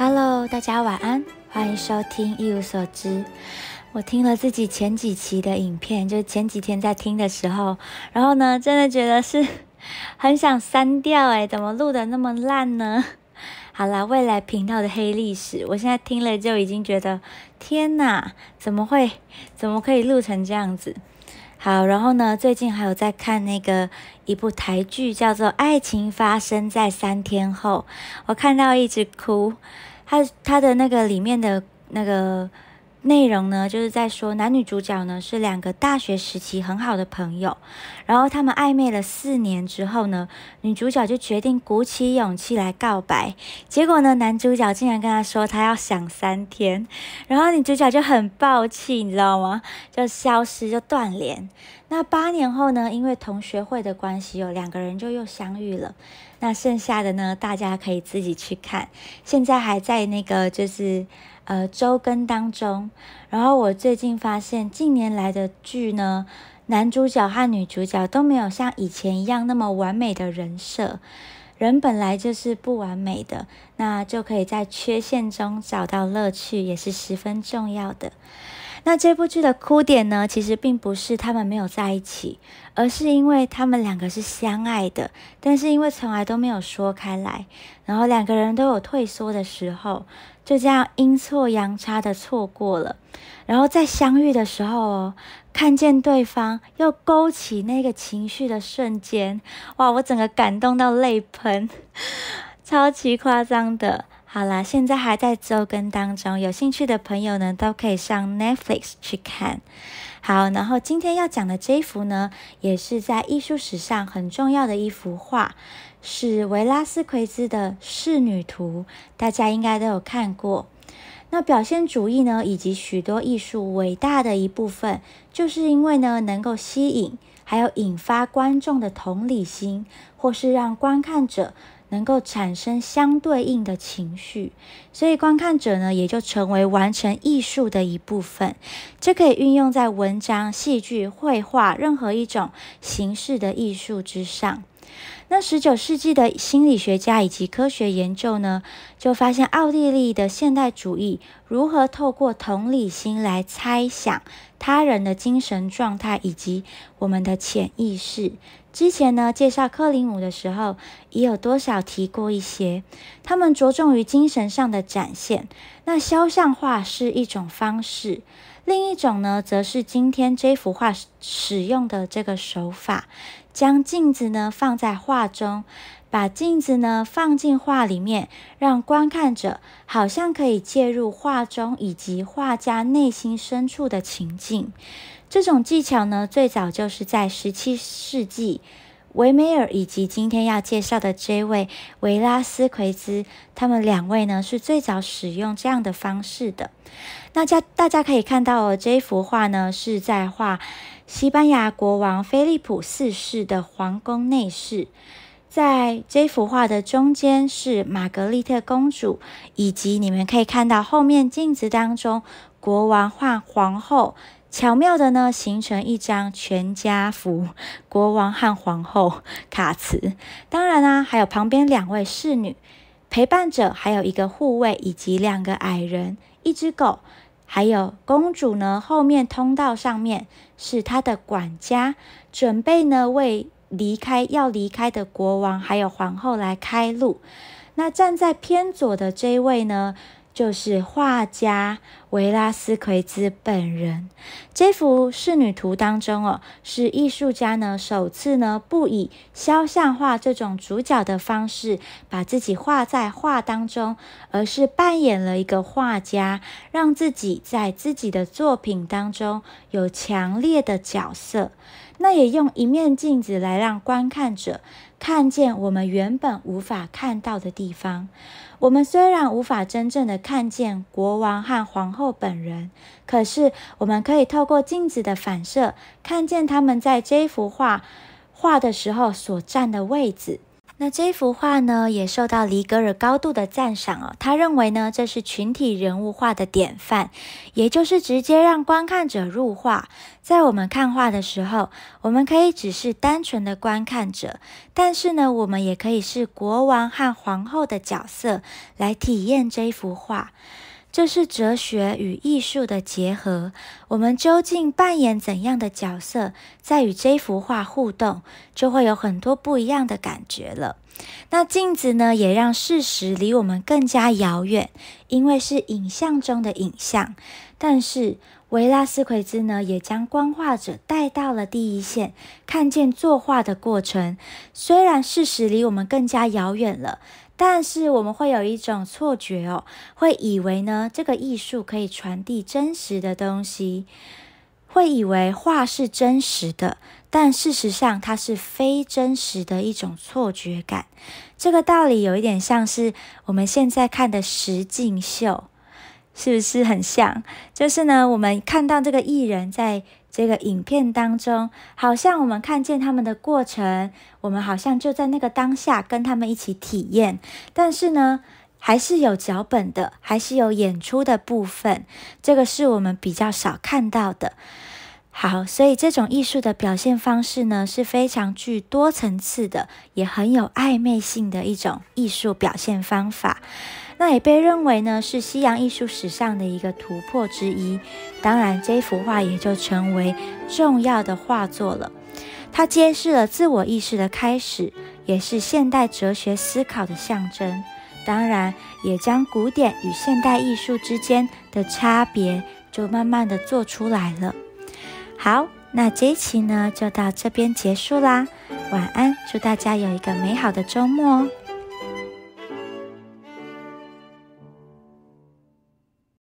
Hello，大家晚安，欢迎收听一无所知。我听了自己前几期的影片，就是前几天在听的时候，然后呢，真的觉得是 很想删掉，诶，怎么录的那么烂呢？好啦，未来频道的黑历史，我现在听了就已经觉得，天哪，怎么会，怎么可以录成这样子？好，然后呢，最近还有在看那个一部台剧，叫做《爱情发生在三天后》，我看到一直哭，他他的那个里面的那个。内容呢，就是在说男女主角呢是两个大学时期很好的朋友，然后他们暧昧了四年之后呢，女主角就决定鼓起勇气来告白，结果呢，男主角竟然跟她说他要想三天，然后女主角就很暴气，你知道吗？就消失就断联。那八年后呢，因为同学会的关系，有两个人就又相遇了。那剩下的呢，大家可以自己去看，现在还在那个就是。呃，周更当中，然后我最近发现，近年来的剧呢，男主角和女主角都没有像以前一样那么完美的人设。人本来就是不完美的，那就可以在缺陷中找到乐趣，也是十分重要的。那这部剧的哭点呢，其实并不是他们没有在一起，而是因为他们两个是相爱的，但是因为从来都没有说开来，然后两个人都有退缩的时候，就这样阴错阳差的错过了，然后在相遇的时候，看见对方又勾起那个情绪的瞬间，哇，我整个感动到泪喷，超级夸张的。好啦，现在还在周更当中，有兴趣的朋友呢，都可以上 Netflix 去看。好，然后今天要讲的这一幅呢，也是在艺术史上很重要的一幅画，是维拉斯奎兹的《仕女图》，大家应该都有看过。那表现主义呢，以及许多艺术伟大的一部分，就是因为呢，能够吸引，还有引发观众的同理心，或是让观看者。能够产生相对应的情绪，所以观看者呢也就成为完成艺术的一部分。这可以运用在文章、戏剧、绘画任何一种形式的艺术之上。那十九世纪的心理学家以及科学研究呢，就发现奥地利的现代主义如何透过同理心来猜想他人的精神状态以及我们的潜意识。之前呢，介绍克林姆的时候，也有多少提过一些。他们着重于精神上的展现。那肖像画是一种方式，另一种呢，则是今天这幅画使用的这个手法，将镜子呢放在画中，把镜子呢放进画里面，让观看者好像可以介入画中以及画家内心深处的情境。这种技巧呢，最早就是在十七世纪，维梅尔以及今天要介绍的这位维拉斯奎兹，他们两位呢是最早使用这样的方式的。那家大家可以看到哦，这幅画呢是在画西班牙国王菲利普四世的皇宫内饰，在这幅画的中间是玛格丽特公主，以及你们可以看到后面镜子当中国王换皇后。巧妙的呢，形成一张全家福，国王和皇后卡词。当然啦，还有旁边两位侍女陪伴着，还有一个护卫以及两个矮人，一只狗，还有公主呢。后面通道上面是她的管家，准备呢为离开要离开的国王还有皇后来开路。那站在偏左的这位呢？就是画家维拉斯奎兹本人。这幅仕女图当中哦，是艺术家呢首次呢不以肖像画这种主角的方式把自己画在画当中，而是扮演了一个画家，让自己在自己的作品当中有强烈的角色。那也用一面镜子来让观看者看见我们原本无法看到的地方。我们虽然无法真正的看见国王和皇后本人，可是我们可以透过镜子的反射，看见他们在这幅画画的时候所站的位置。那这幅画呢，也受到里格尔高度的赞赏哦。他认为呢，这是群体人物画的典范，也就是直接让观看者入画。在我们看画的时候，我们可以只是单纯的观看者，但是呢，我们也可以是国王和皇后的角色来体验这幅画。这是哲学与艺术的结合。我们究竟扮演怎样的角色，在与这幅画互动，就会有很多不一样的感觉了。那镜子呢，也让事实离我们更加遥远，因为是影像中的影像。但是维拉斯奎兹呢，也将观画者带到了第一线，看见作画的过程。虽然事实离我们更加遥远了。但是我们会有一种错觉哦，会以为呢这个艺术可以传递真实的东西，会以为画是真实的，但事实上它是非真实的一种错觉感。这个道理有一点像是我们现在看的实境秀，是不是很像？就是呢，我们看到这个艺人在。这个影片当中，好像我们看见他们的过程，我们好像就在那个当下跟他们一起体验。但是呢，还是有脚本的，还是有演出的部分，这个是我们比较少看到的。好，所以这种艺术的表现方式呢，是非常具多层次的，也很有暧昧性的一种艺术表现方法。那也被认为呢是西洋艺术史上的一个突破之一，当然这幅画也就成为重要的画作了。它揭示了自我意识的开始，也是现代哲学思考的象征。当然，也将古典与现代艺术之间的差别就慢慢的做出来了。好，那这一期呢就到这边结束啦，晚安，祝大家有一个美好的周末哦。